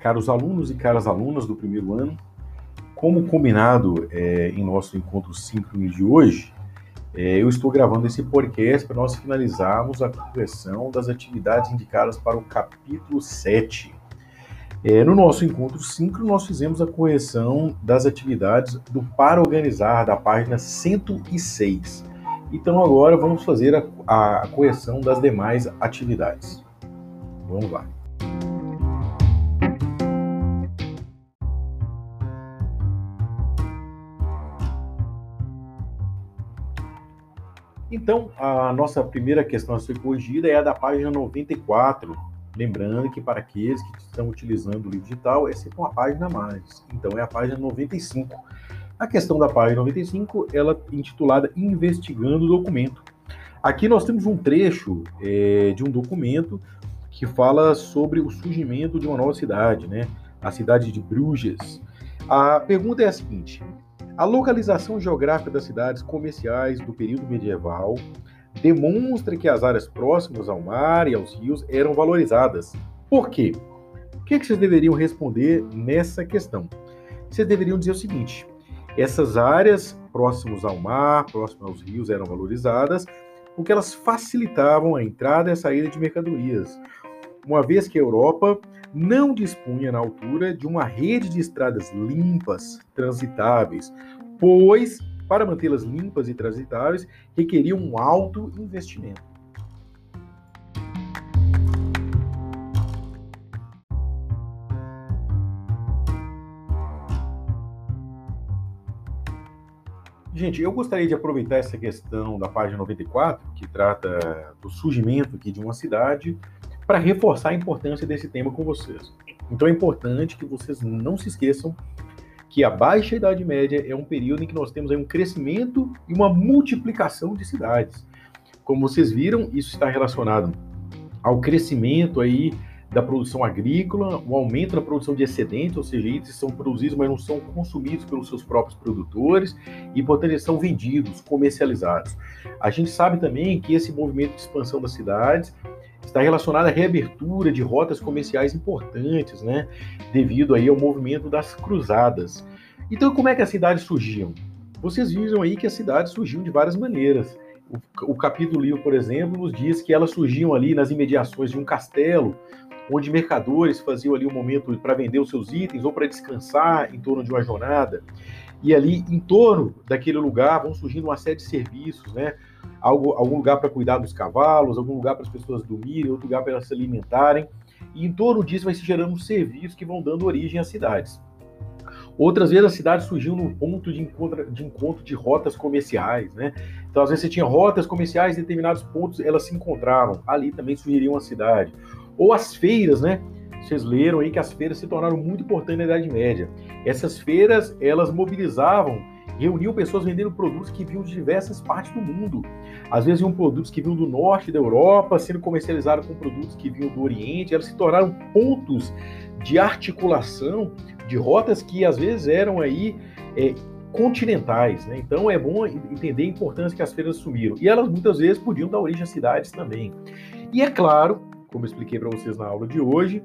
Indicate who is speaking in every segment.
Speaker 1: caros alunos e caras alunas do primeiro ano, como combinado é, em nosso encontro síncrono de hoje, é, eu estou gravando esse podcast para nós finalizarmos a correção das atividades indicadas para o capítulo 7. É, no nosso encontro síncrono, nós fizemos a correção das atividades do Para Organizar, da página 106. Então, agora vamos fazer a, a correção das demais atividades. Vamos lá. Então, a nossa primeira questão a ser corrigida é a da página 94. Lembrando que para aqueles que estão utilizando o livro digital, é sempre uma página a mais. Então, é a página 95. A questão da página 95, ela é intitulada Investigando o Documento. Aqui nós temos um trecho é, de um documento que fala sobre o surgimento de uma nova cidade, né? A cidade de Bruges. A pergunta é a seguinte: a localização geográfica das cidades comerciais do período medieval demonstra que as áreas próximas ao mar e aos rios eram valorizadas. Por quê? O que, é vocês deveriam responder nessa questão? Vocês deveriam dizer o seguinte: essas áreas próximas ao mar, próximas aos rios, eram valorizadas porque elas facilitavam a entrada e a saída de mercadorias, uma vez que a Europa não dispunha na altura de uma rede de estradas limpas, transitáveis, pois, para mantê-las limpas e transitáveis, requeria um alto investimento. Gente, eu gostaria de aproveitar essa questão da página 94, que trata do surgimento aqui de uma cidade, para reforçar a importância desse tema com vocês. Então é importante que vocês não se esqueçam que a Baixa Idade Média é um período em que nós temos um crescimento e uma multiplicação de cidades. Como vocês viram, isso está relacionado ao crescimento aí da produção agrícola, o aumento da produção de excedentes, ou seja, itens são produzidos, mas não são consumidos pelos seus próprios produtores e, portanto, eles são vendidos, comercializados. A gente sabe também que esse movimento de expansão das cidades está relacionado à reabertura de rotas comerciais importantes, né, devido aí ao movimento das cruzadas. Então, como é que as cidades surgiam? Vocês viram aí que as cidades surgiam de várias maneiras. O, o capítulo livro, por exemplo, nos diz que elas surgiam ali nas imediações de um castelo, onde mercadores faziam ali um momento para vender os seus itens ou para descansar em torno de uma jornada. E ali, em torno daquele lugar, vão surgindo uma série de serviços, né? Algo, algum lugar para cuidar dos cavalos, algum lugar para as pessoas dormirem, outro lugar para elas se alimentarem. E em torno disso vai se gerando serviços que vão dando origem às cidades. Outras vezes a cidade surgiu num ponto de encontro, de encontro de rotas comerciais, né? Então, às vezes você tinha rotas comerciais em determinados pontos, elas se encontravam. Ali também surgiria uma cidade. Ou as feiras, né? Vocês leram aí que as feiras se tornaram muito importantes na Idade Média. Essas feiras, elas mobilizavam reuniam pessoas vendendo produtos que vinham de diversas partes do mundo. Às vezes iam produtos que vinham do norte da Europa, sendo comercializados com produtos que vinham do Oriente. Elas se tornaram pontos de articulação de rotas que às vezes eram aí é, continentais. Né? Então é bom entender a importância que as feiras assumiram. E elas muitas vezes podiam dar origem a cidades também. E é claro, como eu expliquei para vocês na aula de hoje,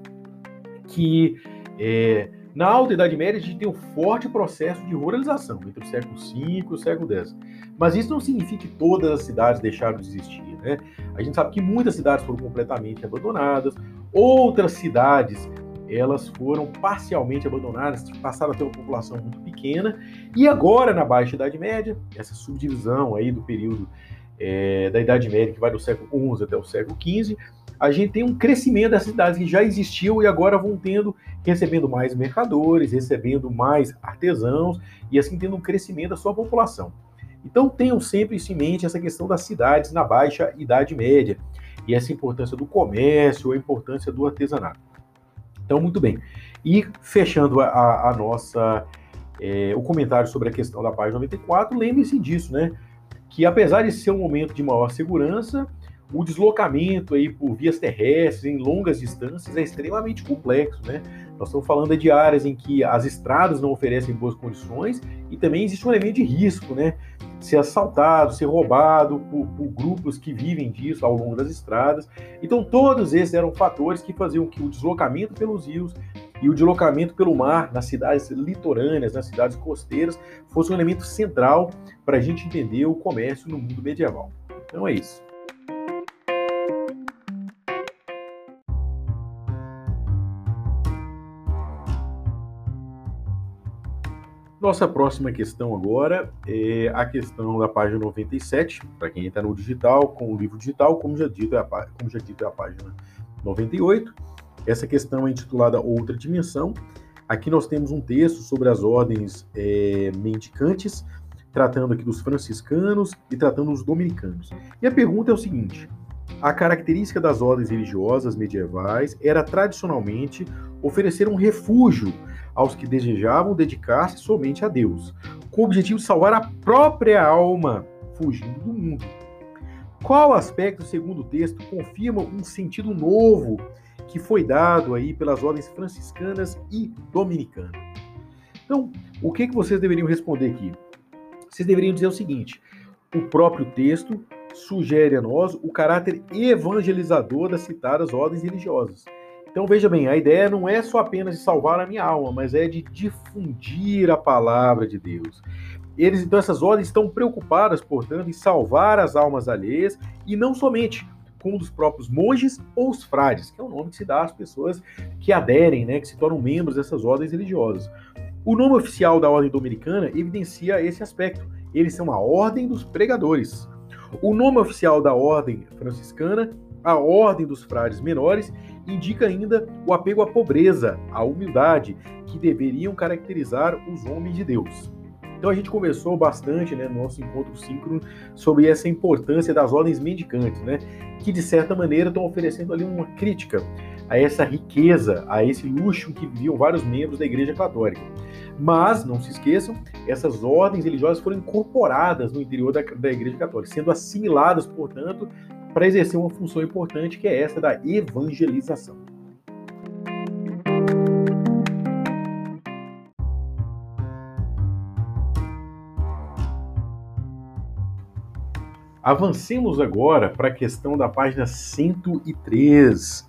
Speaker 1: que é, na Alta Idade Média, a gente tem um forte processo de ruralização entre o século V e o século X. Mas isso não significa que todas as cidades deixaram de existir. Né? A gente sabe que muitas cidades foram completamente abandonadas, outras cidades elas foram parcialmente abandonadas, passaram a ter uma população muito pequena, e agora na Baixa Idade Média, essa subdivisão aí do período é, da Idade Média, que vai do século XI até o século XV, a gente tem um crescimento das cidades que já existiam e agora vão tendo, recebendo mais mercadores, recebendo mais artesãos e assim tendo um crescimento da sua população. Então tenham sempre isso em mente, essa questão das cidades na baixa idade média e essa importância do comércio, a importância do artesanato. Então, muito bem. E fechando a, a nossa é, o comentário sobre a questão da página 94, lembre-se disso, né? Que apesar de ser um momento de maior segurança, o deslocamento aí por vias terrestres em longas distâncias é extremamente complexo, né? Nós estamos falando de áreas em que as estradas não oferecem boas condições e também existe um elemento de risco, né? Ser assaltado, ser roubado por, por grupos que vivem disso ao longo das estradas. Então, todos esses eram fatores que faziam que o deslocamento pelos rios e o deslocamento pelo mar nas cidades litorâneas, nas cidades costeiras, fosse um elemento central para a gente entender o comércio no mundo medieval. Então é isso. Nossa próxima questão agora é a questão da página 97, para quem está no digital, com o livro digital, como já dito, é a, como já dito, é a página 98. Essa questão é intitulada Outra Dimensão. Aqui nós temos um texto sobre as ordens é, mendicantes, tratando aqui dos franciscanos e tratando dos dominicanos. E a pergunta é o seguinte: a característica das ordens religiosas medievais era tradicionalmente oferecer um refúgio aos que desejavam dedicar-se somente a Deus, com o objetivo de salvar a própria alma, fugindo do mundo. Qual aspecto, segundo o texto, confirma um sentido novo que foi dado aí pelas ordens franciscanas e dominicanas? Então, o que, que vocês deveriam responder aqui? Vocês deveriam dizer o seguinte: o próprio texto sugere a nós o caráter evangelizador das citadas ordens religiosas. Então veja bem, a ideia não é só apenas de salvar a minha alma, mas é de difundir a palavra de Deus. Eles, então, essas ordens estão preocupadas, portanto, em salvar as almas alheias e não somente com os próprios monges ou os frades, que é o nome que se dá às pessoas que aderem, né, que se tornam membros dessas ordens religiosas. O nome oficial da ordem dominicana evidencia esse aspecto. Eles são a ordem dos pregadores. O nome oficial da ordem franciscana, a ordem dos frades menores, indica ainda o apego à pobreza, à humildade, que deveriam caracterizar os homens de Deus. Então a gente conversou bastante né, no nosso encontro síncrono sobre essa importância das ordens mendicantes, né, que de certa maneira estão oferecendo ali uma crítica a essa riqueza, a esse luxo que viviam vários membros da Igreja Católica. Mas, não se esqueçam, essas ordens religiosas foram incorporadas no interior da, da Igreja Católica, sendo assimiladas, portanto, para exercer uma função importante que é essa da evangelização. Avancemos agora para a questão da página 103.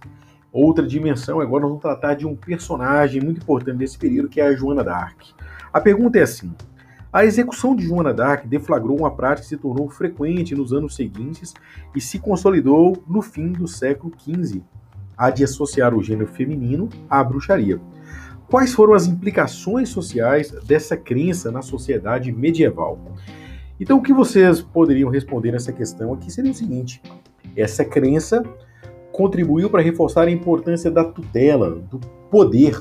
Speaker 1: Outra dimensão, agora nós vamos tratar de um personagem muito importante desse período, que é a Joana d'Arc. A pergunta é assim: a execução de Joana d'Arc deflagrou uma prática que se tornou frequente nos anos seguintes e se consolidou no fim do século XV, a de associar o gênero feminino à bruxaria. Quais foram as implicações sociais dessa crença na sociedade medieval? Então, o que vocês poderiam responder nessa questão aqui seria o seguinte: essa crença contribuiu para reforçar a importância da tutela, do poder,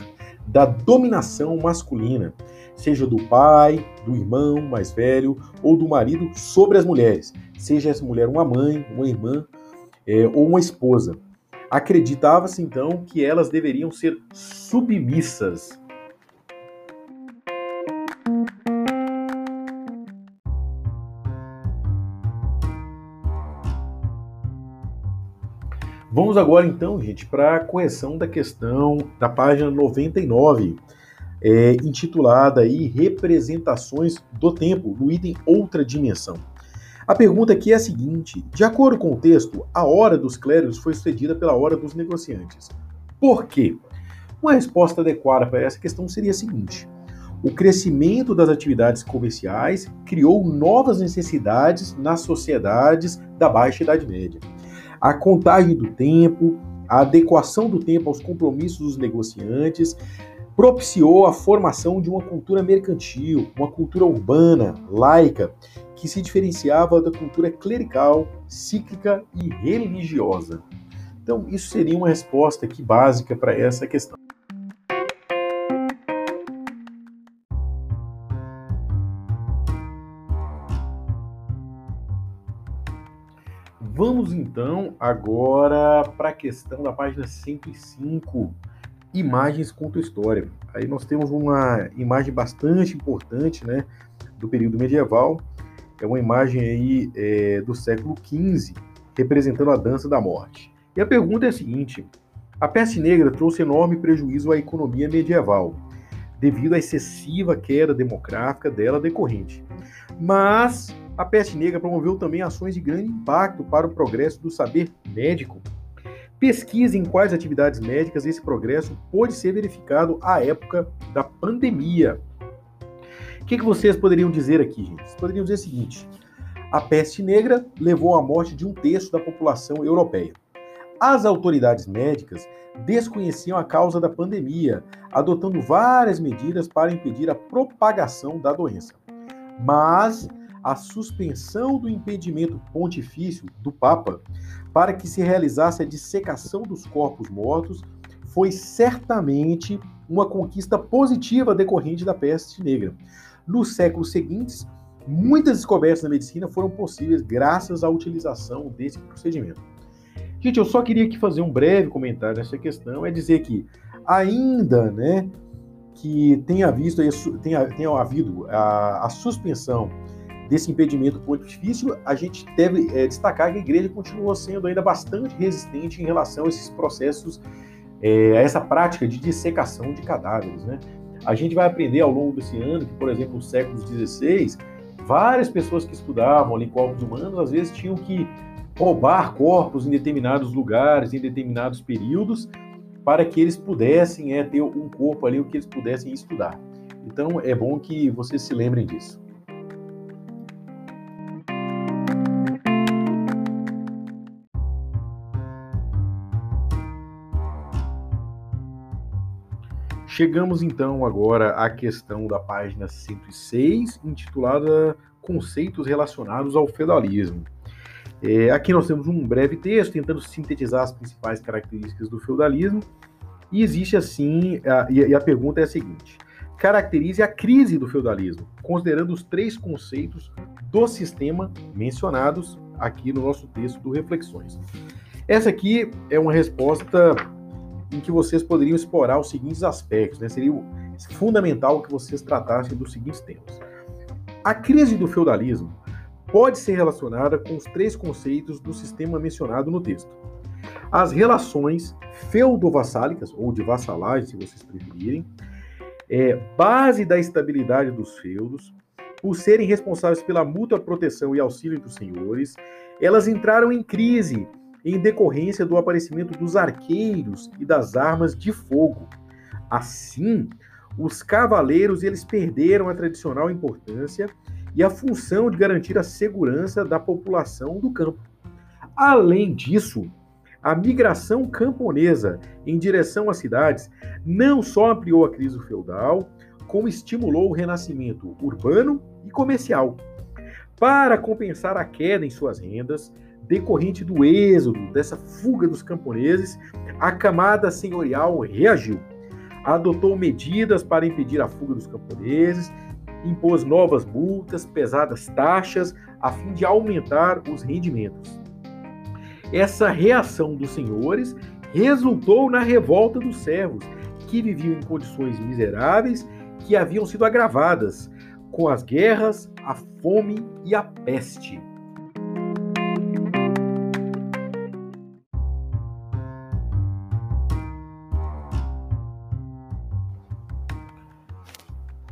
Speaker 1: da dominação masculina seja do pai, do irmão mais velho ou do marido sobre as mulheres, seja essa mulher uma mãe, uma irmã é, ou uma esposa. Acreditava-se então que elas deveriam ser submissas. Vamos agora então, gente, para a correção da questão da página 99 é, intitulada aí Representações do Tempo, no item Outra Dimensão. A pergunta aqui é a seguinte: de acordo com o texto, a hora dos clérigos foi sucedida pela hora dos negociantes. Por quê? Uma resposta adequada para essa questão seria a seguinte: o crescimento das atividades comerciais criou novas necessidades nas sociedades da Baixa Idade Média. A contagem do tempo, a adequação do tempo aos compromissos dos negociantes, propiciou a formação de uma cultura mercantil, uma cultura urbana, laica, que se diferenciava da cultura clerical, cíclica e religiosa. Então, isso seria uma resposta aqui básica para essa questão. Vamos então agora para a questão da página 105 imagens contam história. Aí nós temos uma imagem bastante importante, né, do período medieval. É uma imagem aí é, do século XV, representando a dança da morte. E a pergunta é a seguinte: a peste negra trouxe enorme prejuízo à economia medieval, devido à excessiva queda demográfica dela decorrente. Mas a peste negra promoveu também ações de grande impacto para o progresso do saber médico Pesquise em quais atividades médicas esse progresso pôde ser verificado à época da pandemia. O que, que vocês poderiam dizer aqui, gente? Vocês poderiam dizer o seguinte: a peste negra levou à morte de um terço da população europeia. As autoridades médicas desconheciam a causa da pandemia, adotando várias medidas para impedir a propagação da doença. Mas a suspensão do impedimento pontifício do Papa para que se realizasse a dissecação dos corpos mortos foi certamente uma conquista positiva decorrente da peste negra. Nos séculos seguintes, muitas descobertas na medicina foram possíveis graças à utilização desse procedimento. Gente, eu só queria aqui fazer um breve comentário nessa questão, é dizer que ainda, né, que tenha visto, tenha, tenha havido a, a suspensão desse impedimento pontifício, a gente deve é, destacar que a igreja continua sendo ainda bastante resistente em relação a esses processos, é, a essa prática de dissecação de cadáveres. Né? A gente vai aprender ao longo desse ano que, por exemplo, nos séculos XVI, várias pessoas que estudavam ali corpos humanos, às vezes tinham que roubar corpos em determinados lugares, em determinados períodos, para que eles pudessem é, ter um corpo ali, o que eles pudessem estudar. Então é bom que vocês se lembrem disso. Chegamos então agora à questão da página 106, intitulada Conceitos relacionados ao feudalismo. É, aqui nós temos um breve texto tentando sintetizar as principais características do feudalismo, e existe assim, a, e a pergunta é a seguinte: caracterize a crise do feudalismo, considerando os três conceitos do sistema mencionados aqui no nosso texto do Reflexões. Essa aqui é uma resposta em que vocês poderiam explorar os seguintes aspectos, né? Seria fundamental que vocês tratassem dos seguintes temas. A crise do feudalismo pode ser relacionada com os três conceitos do sistema mencionado no texto. As relações feudo-vassálicas, ou de vassalagem, se vocês preferirem, é, base da estabilidade dos feudos, por serem responsáveis pela mútua proteção e auxílio dos senhores, elas entraram em crise em decorrência do aparecimento dos arqueiros e das armas de fogo. Assim, os cavaleiros eles perderam a tradicional importância e a função de garantir a segurança da população do campo. Além disso, a migração camponesa em direção às cidades não só ampliou a crise feudal, como estimulou o renascimento urbano e comercial. Para compensar a queda em suas rendas, decorrente do êxodo, dessa fuga dos camponeses, a camada senhorial reagiu. Adotou medidas para impedir a fuga dos camponeses, impôs novas multas, pesadas taxas, a fim de aumentar os rendimentos. Essa reação dos senhores resultou na revolta dos servos, que viviam em condições miseráveis que haviam sido agravadas com as guerras, a fome e a peste.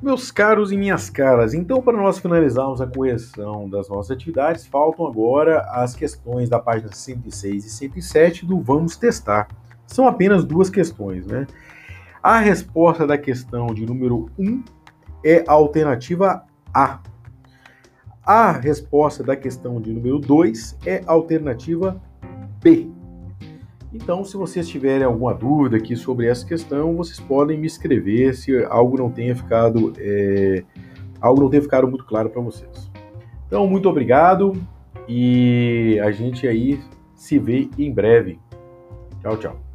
Speaker 1: Meus caros e minhas caras, então para nós finalizarmos a correção das nossas atividades, faltam agora as questões da página 106 e 107 do Vamos Testar. São apenas duas questões, né? A resposta da questão de número 1 é a alternativa A. A resposta da questão de número 2 é a alternativa B. Então, se vocês tiverem alguma dúvida aqui sobre essa questão, vocês podem me escrever se algo não tenha ficado, é, algo não tenha ficado muito claro para vocês. Então, muito obrigado e a gente aí se vê em breve. Tchau, tchau.